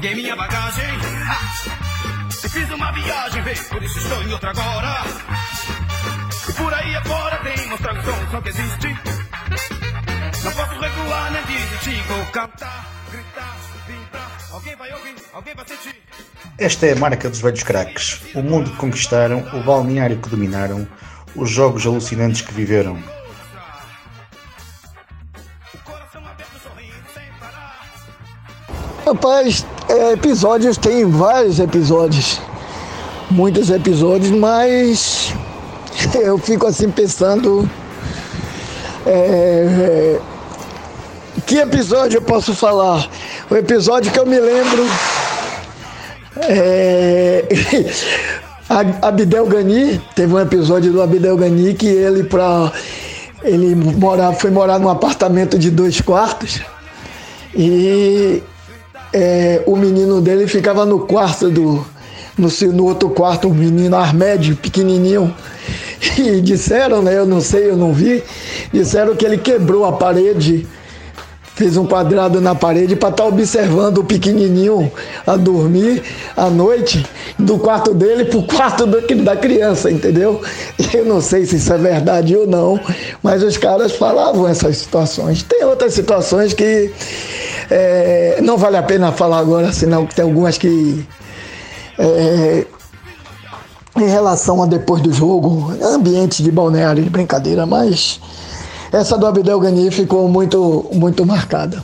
Peguei minha bagagem e fiz uma viagem, vê, por isso estou em outra agora. E por aí afora tem mostrar o som, só que existe. Não posso recuar nem desistir, vou cantar, gritar, vibrar. Alguém vai ouvir, alguém vai sentir. Esta é a marca dos velhos craques. O mundo que conquistaram, o balneário que dominaram, os jogos alucinantes que viveram. Rapaz, é, episódios tem vários episódios, muitos episódios, mas eu fico assim pensando é, é, que episódio eu posso falar? O episódio que eu me lembro é, Abdel Gani, teve um episódio do Abdel Gani que ele para ele morar, foi morar num apartamento de dois quartos e é, o menino dele ficava no quarto do. No, no outro quarto, um menino armédio, pequenininho. E disseram, né? Eu não sei, eu não vi. Disseram que ele quebrou a parede fez um quadrado na parede para estar tá observando o pequenininho a dormir à noite do quarto dele para o quarto do, da criança, entendeu? Eu não sei se isso é verdade ou não, mas os caras falavam essas situações. Tem outras situações que é, não vale a pena falar agora, senão tem algumas que. É, em relação a depois do jogo, ambiente de balneário de brincadeira, mas essa do Abdel Gani ficou muito, muito marcada.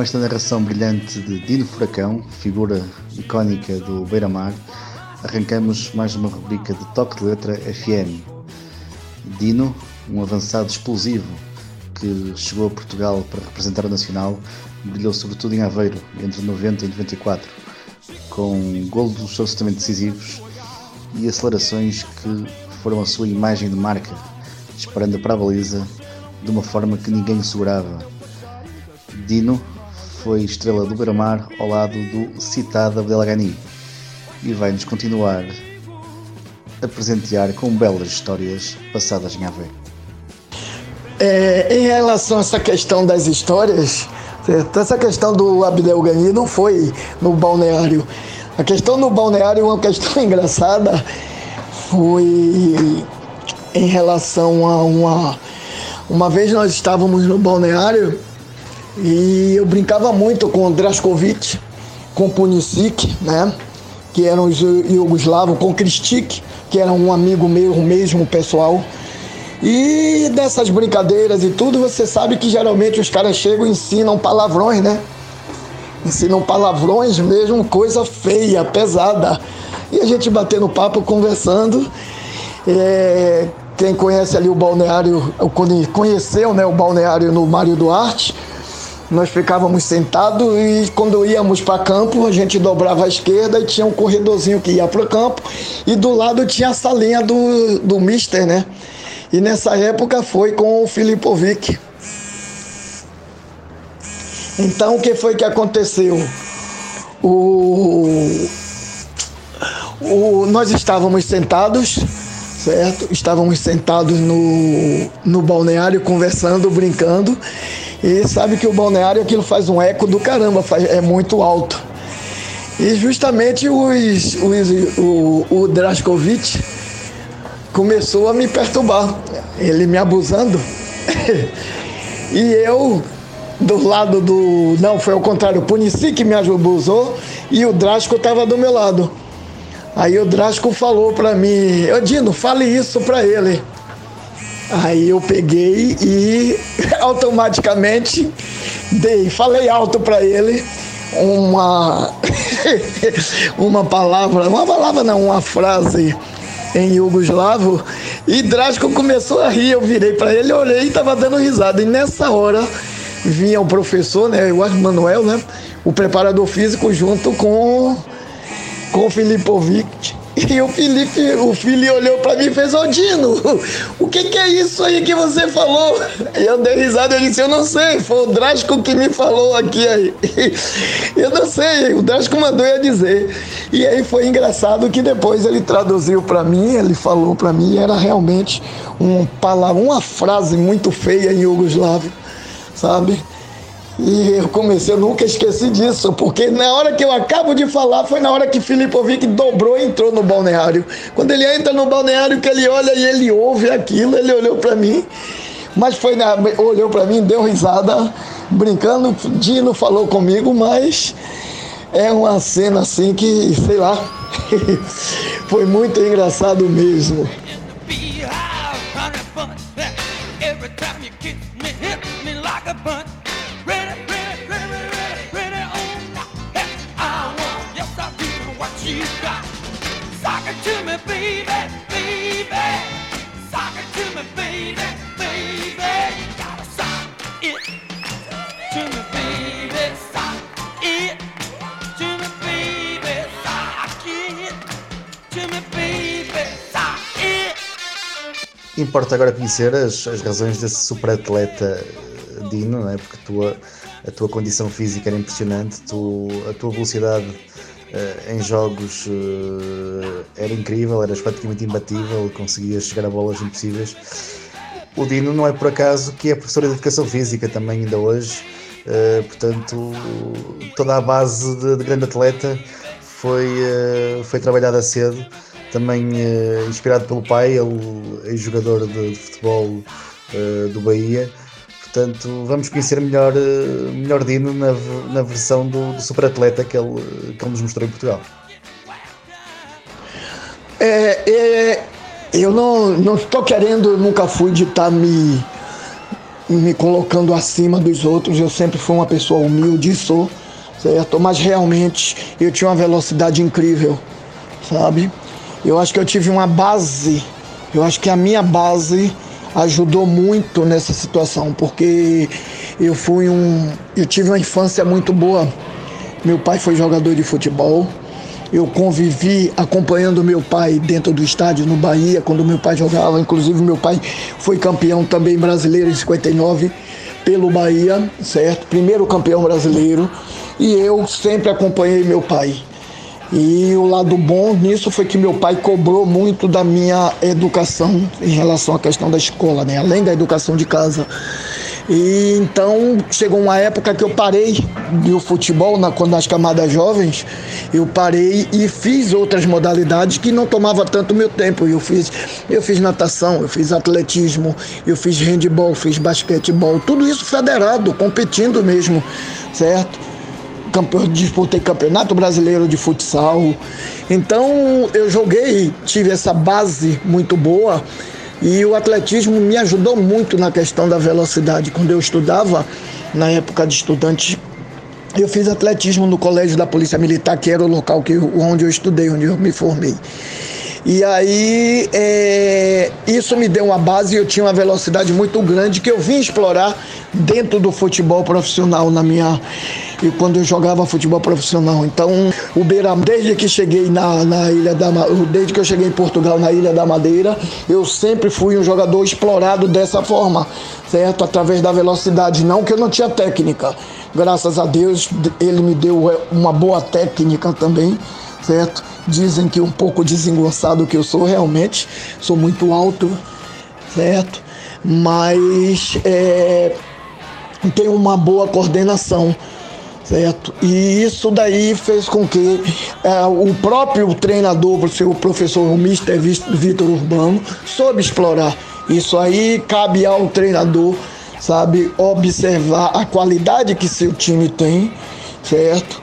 Com esta narração brilhante de Dino Furacão, figura icónica do Beira-Mar, arrancamos mais uma rubrica de Toque de Letra FM. Dino, um avançado explosivo que chegou a Portugal para representar o Nacional, brilhou sobretudo em Aveiro entre 90 e 94, com golos absolutamente decisivos e acelerações que foram a sua imagem de marca, disparando para a baliza de uma forma que ninguém segurava. Dino foi estrela do Beira-Mar ao lado do citado Abdelghani e vai-nos continuar a presentear com belas histórias passadas em Aveiro. É, em relação a essa questão das histórias, certo? essa questão do Abdel Ghani não foi no balneário. A questão no balneário, uma questão engraçada, foi em relação a uma. Uma vez nós estávamos no balneário e eu brincava muito com Draskovic, com Punisic, né? Que eram os iugoslavos, com Kristik, que era um amigo meu mesmo, pessoal. E dessas brincadeiras e tudo, você sabe que geralmente os caras chegam e ensinam palavrões, né? Ensinam palavrões mesmo, coisa feia, pesada. E a gente batendo papo, conversando. É, quem conhece ali o balneário, conheceu né, o balneário no Mário Duarte, nós ficávamos sentados e quando íamos para campo, a gente dobrava à esquerda e tinha um corredorzinho que ia para o campo e do lado tinha a salinha do, do Mister, né? E nessa época foi com o Filipovic. Então o que foi que aconteceu? O, o, nós estávamos sentados, certo? Estávamos sentados no, no balneário conversando, brincando. E sabe que o balneário aquilo faz um eco do caramba, faz, é muito alto. E justamente os, os, o, o Draskovic começou a me perturbar, ele me abusando. e eu, do lado do. Não, foi ao contrário, o Punici que me abusou e o Drasko estava do meu lado. Aí o Drasko falou para mim: Dino, fale isso para ele. Aí eu peguei e automaticamente dei, falei alto para ele uma uma palavra, uma palavra não, uma frase em iugoslavo e Drástico começou a rir, eu virei para ele, olhei e estava dando risada. E nessa hora vinha o professor, né, o Manuel, né, o preparador físico junto com com o Filipovic. E o Felipe, o filho olhou para mim e fez, ô Dino, o que, que é isso aí que você falou? E eu dei risada e disse, eu não sei, foi o Drástico que me falou aqui aí. Eu não sei, o Drástico mandou eu dizer. E aí foi engraçado que depois ele traduziu para mim, ele falou para mim, era realmente um palavra, uma frase muito feia em Yugoslávio, sabe? E eu comecei, eu nunca esqueci disso, porque na hora que eu acabo de falar, foi na hora que Filipovic dobrou e entrou no balneário. Quando ele entra no balneário, que ele olha e ele ouve aquilo, ele olhou para mim, mas foi na, olhou para mim, deu risada, brincando, Dino falou comigo, mas é uma cena assim que, sei lá, foi muito engraçado mesmo. Importa agora conhecer as, as razões desse superatleta Dino, não é? porque tua, a tua condição física era impressionante, tu, a tua velocidade uh, em jogos uh, era incrível, eras praticamente imbatível, conseguias chegar a bolas impossíveis. O Dino não é por acaso que é professor de educação física também ainda hoje, uh, portanto toda a base de, de grande atleta foi, foi trabalhada cedo também uh, inspirado pelo pai, ele é jogador de, de futebol uh, do Bahia. Portanto, vamos conhecer melhor, uh, melhor Dino na, na versão do, do super atleta que ele, que ele nos mostrou em Portugal. É, é, eu não, não estou querendo, nunca fui de estar tá me, me colocando acima dos outros. Eu sempre fui uma pessoa humilde, sou, certo? Mas realmente eu tinha uma velocidade incrível, sabe? Eu acho que eu tive uma base, eu acho que a minha base ajudou muito nessa situação, porque eu fui um. Eu tive uma infância muito boa. Meu pai foi jogador de futebol. Eu convivi acompanhando meu pai dentro do estádio no Bahia, quando meu pai jogava. Inclusive, meu pai foi campeão também brasileiro em 59 pelo Bahia, certo? Primeiro campeão brasileiro. E eu sempre acompanhei meu pai. E o lado bom nisso foi que meu pai cobrou muito da minha educação em relação à questão da escola, né? além da educação de casa. E então chegou uma época que eu parei do futebol, na, quando as camadas jovens, eu parei e fiz outras modalidades que não tomava tanto meu tempo. Eu fiz, eu fiz natação, eu fiz atletismo, eu fiz handball, fiz basquetebol, tudo isso federado, competindo mesmo, certo? Disputei campeonato brasileiro de futsal. Então eu joguei, tive essa base muito boa e o atletismo me ajudou muito na questão da velocidade. Quando eu estudava, na época de estudante, eu fiz atletismo no colégio da Polícia Militar, que era o local que, onde eu estudei, onde eu me formei. E aí é, isso me deu uma base e eu tinha uma velocidade muito grande que eu vim explorar dentro do futebol profissional na minha e quando eu jogava futebol profissional. Então, o Beira, desde que cheguei na, na Ilha da desde que eu cheguei em Portugal na Ilha da Madeira, eu sempre fui um jogador explorado dessa forma, certo? Através da velocidade, não que eu não tinha técnica. Graças a Deus, ele me deu uma boa técnica também, certo? Dizem que um pouco desengonçado que eu sou, realmente, sou muito alto, certo? Mas é, tenho uma boa coordenação, certo? E isso daí fez com que é, o próprio treinador, o professor o Mr. Vitor Urbano, soube explorar. Isso aí cabe ao treinador, sabe, observar a qualidade que seu time tem, certo?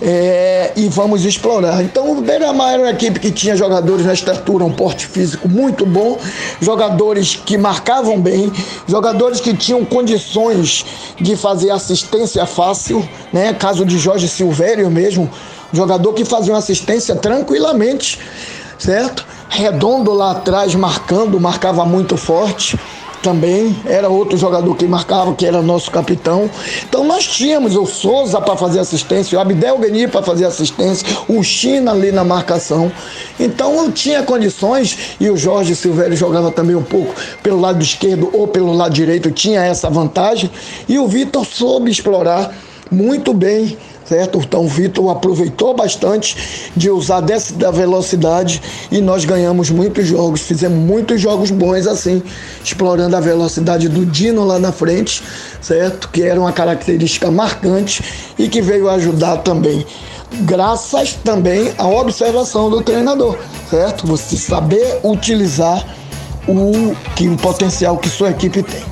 É, e vamos explorar. Então o Beira-Mar era uma equipe que tinha jogadores na estatura, um porte físico muito bom, jogadores que marcavam bem, jogadores que tinham condições de fazer assistência fácil, né? Caso de Jorge Silvério mesmo, jogador que fazia uma assistência tranquilamente, certo? Redondo lá atrás marcando, marcava muito forte também era outro jogador que marcava, que era nosso capitão. Então nós tínhamos o Souza para fazer assistência, o Abdel Gani para fazer assistência, o China ali na marcação. Então eu tinha condições e o Jorge Silvério jogava também um pouco pelo lado esquerdo ou pelo lado direito, tinha essa vantagem. E o Vitor soube explorar muito bem certo? Então o Vitor aproveitou bastante de usar dessa da velocidade e nós ganhamos muitos jogos, fizemos muitos jogos bons assim, explorando a velocidade do Dino lá na frente, certo? Que era uma característica marcante e que veio ajudar também. Graças também à observação do treinador, certo? Você saber utilizar o, que, o potencial que sua equipe tem.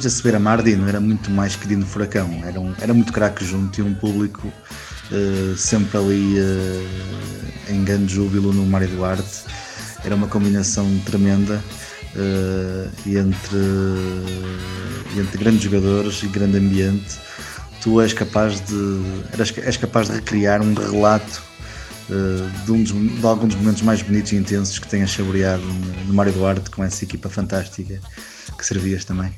Mas esse beira-mar, Dino, era muito mais que Dino Furacão. Era, um, era muito craque junto e um público uh, sempre ali uh, em grande júbilo no Mário Duarte. Era uma combinação tremenda uh, entre, entre grandes jogadores e grande ambiente. Tu és capaz de, eras, és capaz de recriar um relato de, um dos, de, alguns dos momentos mais bonitos e intensos que tenhas saboreado no Mário Duarte com essa equipa fantástica que servias também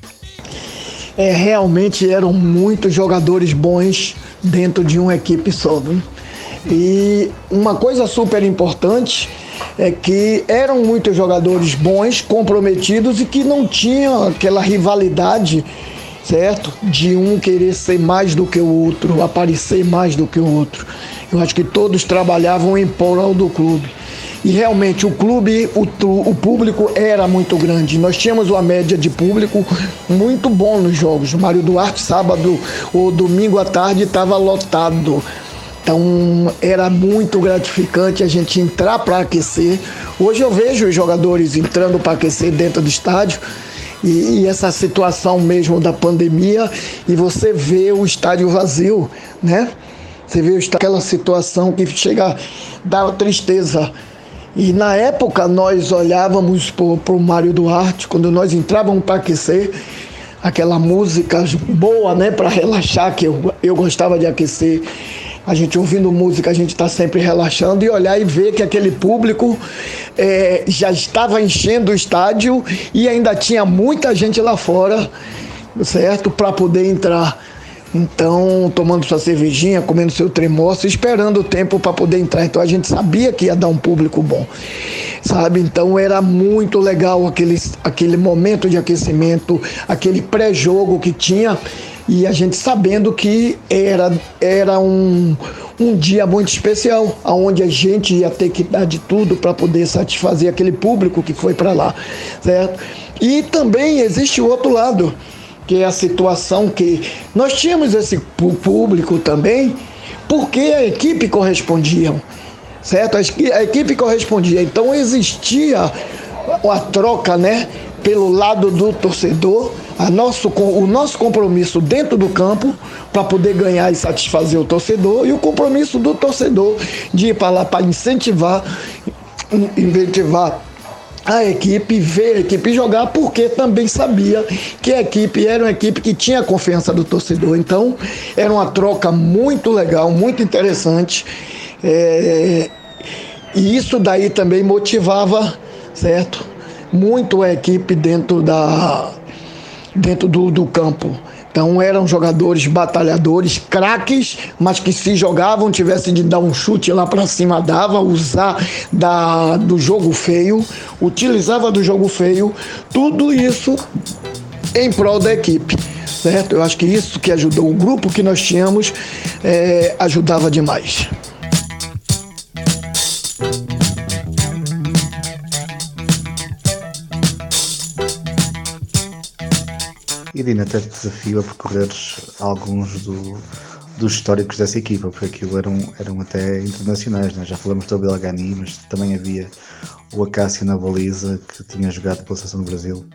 é, realmente eram muitos jogadores bons dentro de uma equipe só. E uma coisa super importante é que eram muitos jogadores bons, comprometidos e que não tinham aquela rivalidade, certo? De um querer ser mais do que o outro, aparecer mais do que o outro. Eu acho que todos trabalhavam em prol do clube. E realmente o clube, o, o público era muito grande. Nós tínhamos uma média de público muito bom nos jogos. O Mário Duarte, sábado ou domingo à tarde, estava lotado. Então era muito gratificante a gente entrar para aquecer. Hoje eu vejo os jogadores entrando para aquecer dentro do estádio. E, e, essa situação mesmo da pandemia, e você vê o estádio vazio, né? Você vê aquela situação que chega dar tristeza. E na época nós olhávamos para o Mário Duarte, quando nós entrávamos para aquecer, aquela música boa, né, para relaxar, que eu, eu gostava de aquecer. A gente ouvindo música, a gente está sempre relaxando e olhar e ver que aquele público é, já estava enchendo o estádio e ainda tinha muita gente lá fora, certo? Para poder entrar. Então, tomando sua cervejinha, comendo seu tremoço, esperando o tempo para poder entrar. Então, a gente sabia que ia dar um público bom, sabe? Então, era muito legal aquele, aquele momento de aquecimento, aquele pré-jogo que tinha e a gente sabendo que era, era um, um dia muito especial, onde a gente ia ter que dar de tudo para poder satisfazer aquele público que foi para lá, certo? E também existe o outro lado que é a situação que nós tínhamos esse público também, porque a equipe correspondia, certo? A equipe correspondia. Então existia a troca, né, pelo lado do torcedor, a nosso, o nosso compromisso dentro do campo para poder ganhar e satisfazer o torcedor e o compromisso do torcedor de ir para lá para incentivar, incentivar a equipe, ver a equipe jogar, porque também sabia que a equipe era uma equipe que tinha a confiança do torcedor. Então, era uma troca muito legal, muito interessante. É, e isso daí também motivava, certo? Muito a equipe dentro, da, dentro do, do campo. Então eram jogadores batalhadores, craques, mas que se jogavam, tivesse de dar um chute lá para cima, dava, usar da, do jogo feio, utilizava do jogo feio, tudo isso em prol da equipe. Certo? Eu acho que isso que ajudou o grupo que nós tínhamos é, ajudava demais. Até te desafio a percorreres alguns do, dos históricos dessa equipa, porque aquilo eram, eram até internacionais, né? já falamos do Belgani, mas também havia o Acácio na baliza, que tinha jogado pela seleção do Brasil.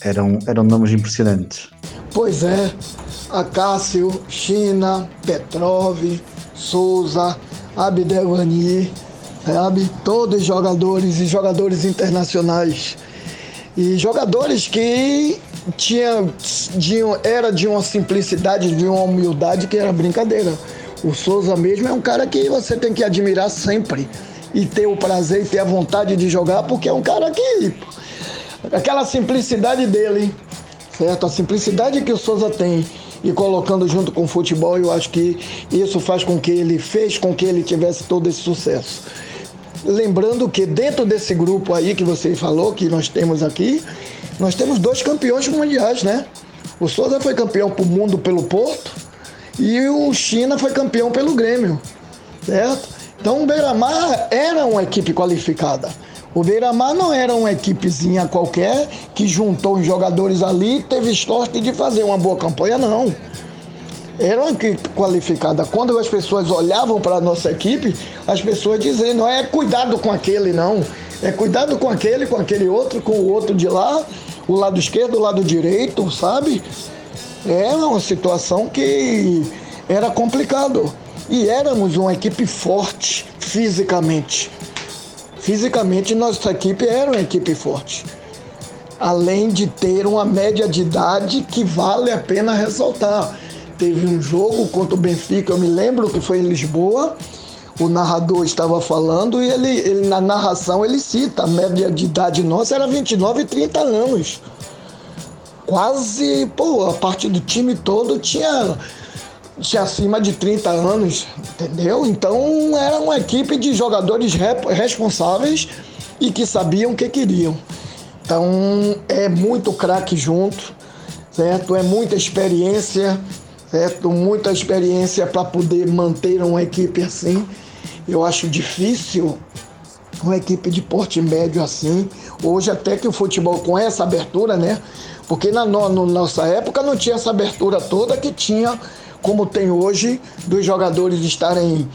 Eram, eram nomes impressionantes. Pois é, Acácio, China, Petrov, Souza, Abdelghani, sabe? Todos jogadores e jogadores internacionais. E jogadores que tinha, tinha, era de uma simplicidade, de uma humildade que era brincadeira. O Souza mesmo é um cara que você tem que admirar sempre e ter o prazer e ter a vontade de jogar, porque é um cara que. Aquela simplicidade dele, certo? A simplicidade que o Souza tem e colocando junto com o futebol, eu acho que isso faz com que ele fez com que ele tivesse todo esse sucesso. Lembrando que dentro desse grupo aí que você falou, que nós temos aqui, nós temos dois campeões mundiais, né? O Souza foi campeão do mundo pelo Porto e o China foi campeão pelo Grêmio, certo? Então o Beira-Mar era uma equipe qualificada. O Beira-Mar não era uma equipezinha qualquer que juntou os jogadores ali e teve sorte de fazer uma boa campanha, não. Era uma equipe qualificada. Quando as pessoas olhavam para a nossa equipe, as pessoas diziam, não é cuidado com aquele, não. É cuidado com aquele, com aquele outro, com o outro de lá, o lado esquerdo, o lado direito, sabe? Era uma situação que era complicado. E éramos uma equipe forte fisicamente. Fisicamente, nossa equipe era uma equipe forte. Além de ter uma média de idade que vale a pena ressaltar. Teve um jogo contra o Benfica, eu me lembro que foi em Lisboa. O narrador estava falando e ele, ele na narração ele cita a média de idade nossa era 29 e 30 anos. Quase, pô, a parte do time todo tinha tinha acima de 30 anos, entendeu? Então era uma equipe de jogadores responsáveis e que sabiam o que queriam. Então é muito craque junto, certo? É muita experiência, certo? Muita experiência para poder manter uma equipe assim. Eu acho difícil uma equipe de porte médio assim. Hoje até que o futebol com essa abertura, né? Porque na, no, na nossa época não tinha essa abertura toda que tinha como tem hoje, dos jogadores estarem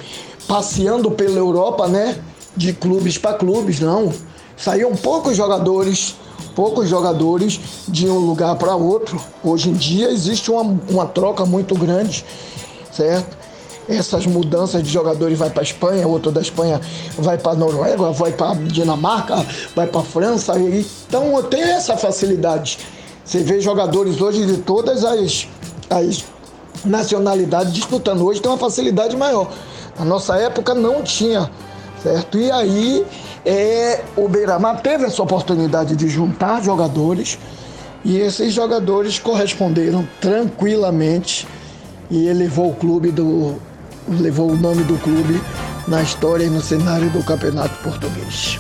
passeando pela Europa, né? De clubes para clubes, não. Saíam poucos jogadores, poucos jogadores de um lugar para outro. Hoje em dia existe uma, uma troca muito grande, certo? Essas mudanças de jogadores vai para Espanha, outro da Espanha vai para Noruega, vai para Dinamarca, vai para França. Então tenho essa facilidade. Você vê jogadores hoje de todas as, as nacionalidade disputando. Hoje tem uma facilidade maior. Na nossa época não tinha, certo? E aí é, o Beira-Mar teve essa oportunidade de juntar jogadores e esses jogadores corresponderam tranquilamente e elevou o clube do levou o nome do clube na história e no cenário do Campeonato Português.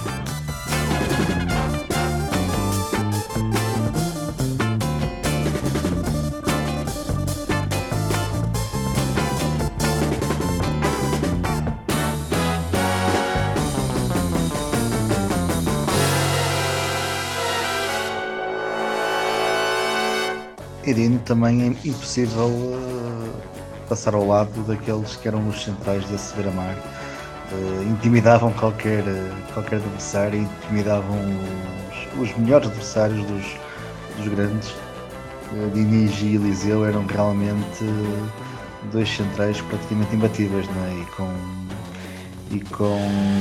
Irino também é impossível uh, passar ao lado daqueles que eram os centrais da Seveira-Mar. Uh, intimidavam qualquer, qualquer adversário, intimidavam os, os melhores adversários dos, dos grandes. Uh, Diniz e Eliseu eram realmente dois centrais praticamente imbatíveis é? e, com, e com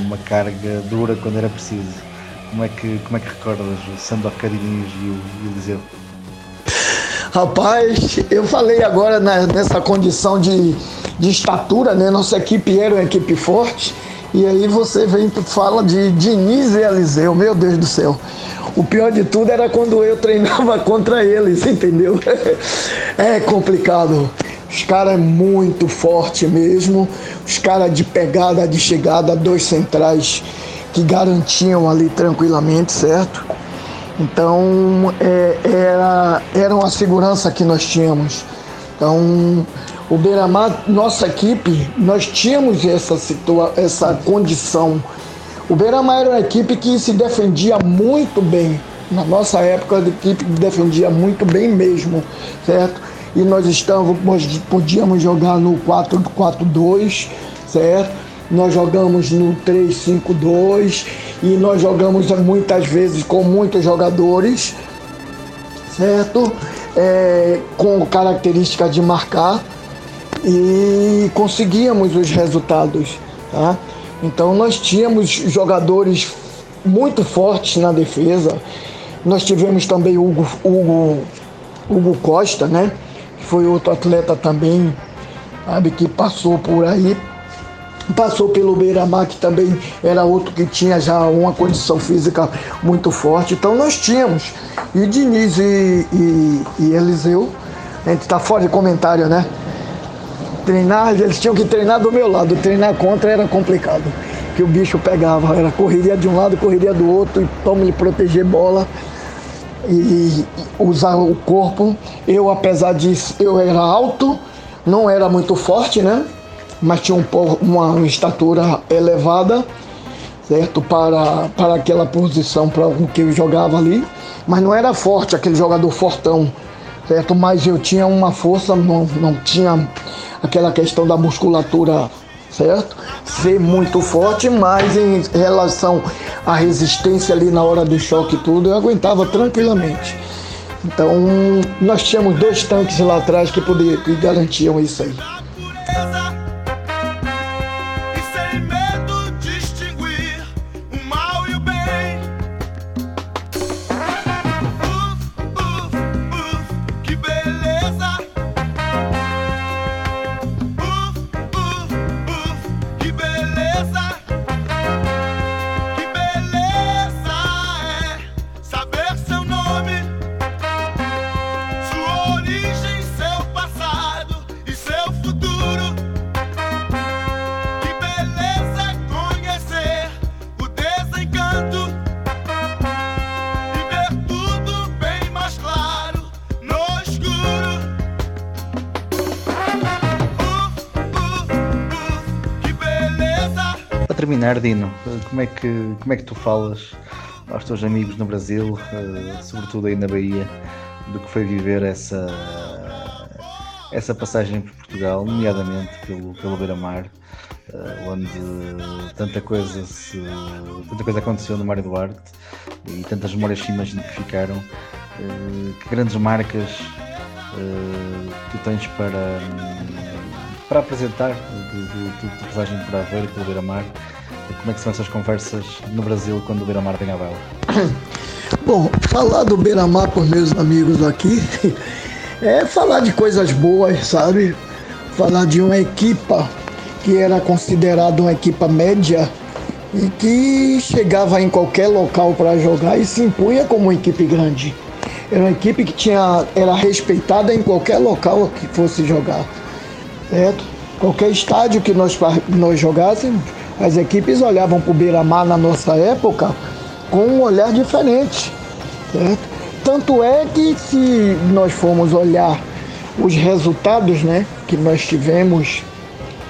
uma carga dura quando era preciso. Como é que, como é que recordas o Sandokan Diniz e o Eliseu? Rapaz, eu falei agora na, nessa condição de, de estatura, né? Nossa equipe era uma equipe forte. E aí você vem fala de Diniz e Eliseu, meu Deus do céu. O pior de tudo era quando eu treinava contra eles, entendeu? É complicado. Os caras é muito forte mesmo. Os caras de pegada, de chegada, dois centrais que garantiam ali tranquilamente, certo? Então, é, era, era uma segurança que nós tínhamos. Então, o Beira-Mar, nossa equipe, nós tínhamos essa, situa essa condição. O Beira-Mar era uma equipe que se defendia muito bem. Na nossa época, a equipe defendia muito bem mesmo, certo? E nós estávamos, podíamos jogar no 4-4-2, certo? Nós jogamos no 3-5-2 e nós jogamos muitas vezes com muitos jogadores, certo? É, com característica de marcar e conseguíamos os resultados, tá? Então nós tínhamos jogadores muito fortes na defesa. Nós tivemos também Hugo, Hugo, Hugo Costa, né? Que foi outro atleta também, sabe, que passou por aí. Passou pelo Beira-Mar, que também era outro que tinha já uma condição física muito forte. Então nós tínhamos. E Diniz e, e, e Eliseu, a gente está fora de comentário, né? Treinar, eles tinham que treinar do meu lado. Treinar contra era complicado que o bicho pegava. Era correria de um lado, correria do outro, e toma ele proteger bola e, usar o corpo. Eu, apesar disso, eu era alto, não era muito forte, né? Mas tinha um, uma estatura elevada, certo? Para, para aquela posição para o que eu jogava ali. Mas não era forte, aquele jogador fortão, certo? Mas eu tinha uma força, não, não tinha aquela questão da musculatura certo? Ser muito forte, mas em relação à resistência ali na hora do choque e tudo, eu aguentava tranquilamente. Então, nós tínhamos dois tanques lá atrás que, poder, que garantiam isso aí. Terminar, Dino, como é que, como é que tu falas aos teus amigos no Brasil, uh, sobretudo aí na Bahia, do que foi viver essa, essa passagem por Portugal, nomeadamente pelo, pelo Beira-Mar, uh, onde tanta coisa, se, tanta coisa aconteceu no Mário Duarte e tantas memórias se imaginam que ficaram, uh, que grandes marcas tu tens para, para apresentar de, passagem por Aveiro e pelo Beira-Mar como é que são essas conversas no Brasil quando o Beira-Mar vem à vela? Bom, falar do Beira-Mar por meus amigos aqui é falar de coisas boas, sabe? Falar de uma equipa que era considerada uma equipa média e que chegava em qualquer local para jogar e se impunha como uma equipe grande. Era uma equipe que tinha, era respeitada em qualquer local que fosse jogar, certo? Qualquer estádio que nós, nós jogássemos, as equipes olhavam para o Beira-Mar na nossa época com um olhar diferente. Certo? Tanto é que se nós formos olhar os resultados né, que nós tivemos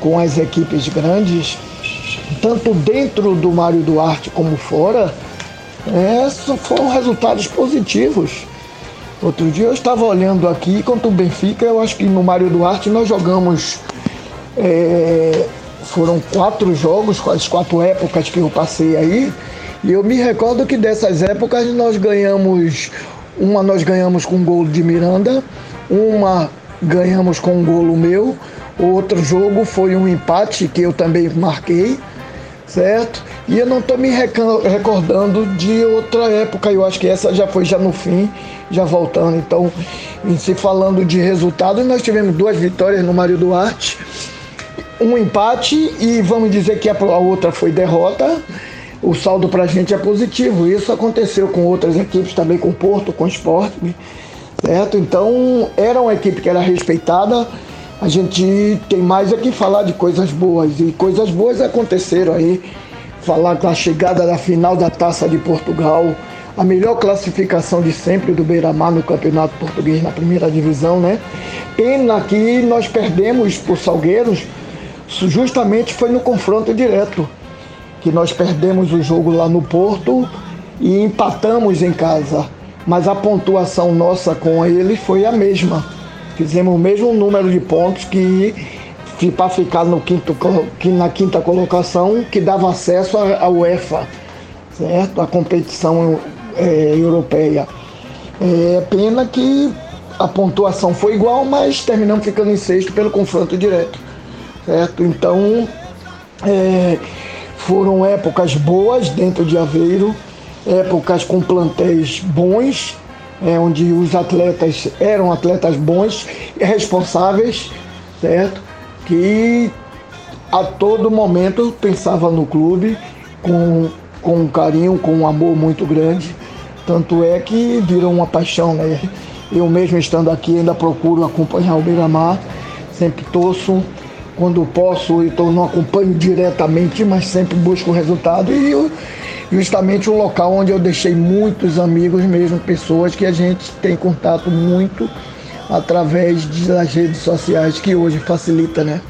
com as equipes grandes, tanto dentro do Mário Duarte como fora, é, foram resultados positivos. Outro dia eu estava olhando aqui contra o Benfica, eu acho que no Mário Duarte nós jogamos é, foram quatro jogos, as quatro épocas que eu passei aí. E eu me recordo que dessas épocas nós ganhamos, uma nós ganhamos com um gol de Miranda, uma ganhamos com um golo meu, outro jogo foi um empate que eu também marquei, certo? E eu não estou me recordando de outra época, eu acho que essa já foi já no fim, já voltando. Então, em se falando de resultados, nós tivemos duas vitórias no Mário Duarte um empate e vamos dizer que a outra foi derrota. O saldo para a gente é positivo. Isso aconteceu com outras equipes também, com o Porto, com o Sport, certo? Então era uma equipe que era respeitada. A gente tem mais aqui falar de coisas boas e coisas boas aconteceram aí. Falar da chegada da final da Taça de Portugal, a melhor classificação de sempre do Beira-Mar no Campeonato Português na primeira divisão, né? Pena que nós perdemos por Salgueiros justamente foi no confronto direto que nós perdemos o jogo lá no Porto e empatamos em casa. Mas a pontuação nossa com ele foi a mesma. Fizemos o mesmo número de pontos que para ficar no quinto, na quinta colocação, que dava acesso à UEFA, certo? A competição é, europeia. É pena que a pontuação foi igual, mas terminamos ficando em sexto pelo confronto direto, certo? Então, é, foram épocas boas dentro de Aveiro, épocas com plantéis bons, é, onde os atletas eram atletas bons e responsáveis, certo? Que a todo momento pensava no clube com, com um carinho, com um amor muito grande. Tanto é que virou uma paixão, né? Eu mesmo estando aqui ainda procuro acompanhar o Beira-Mar, sempre torço quando posso, então não acompanho diretamente, mas sempre busco o resultado. E eu, justamente um local onde eu deixei muitos amigos mesmo, pessoas que a gente tem contato muito através das redes sociais, que hoje facilita, né?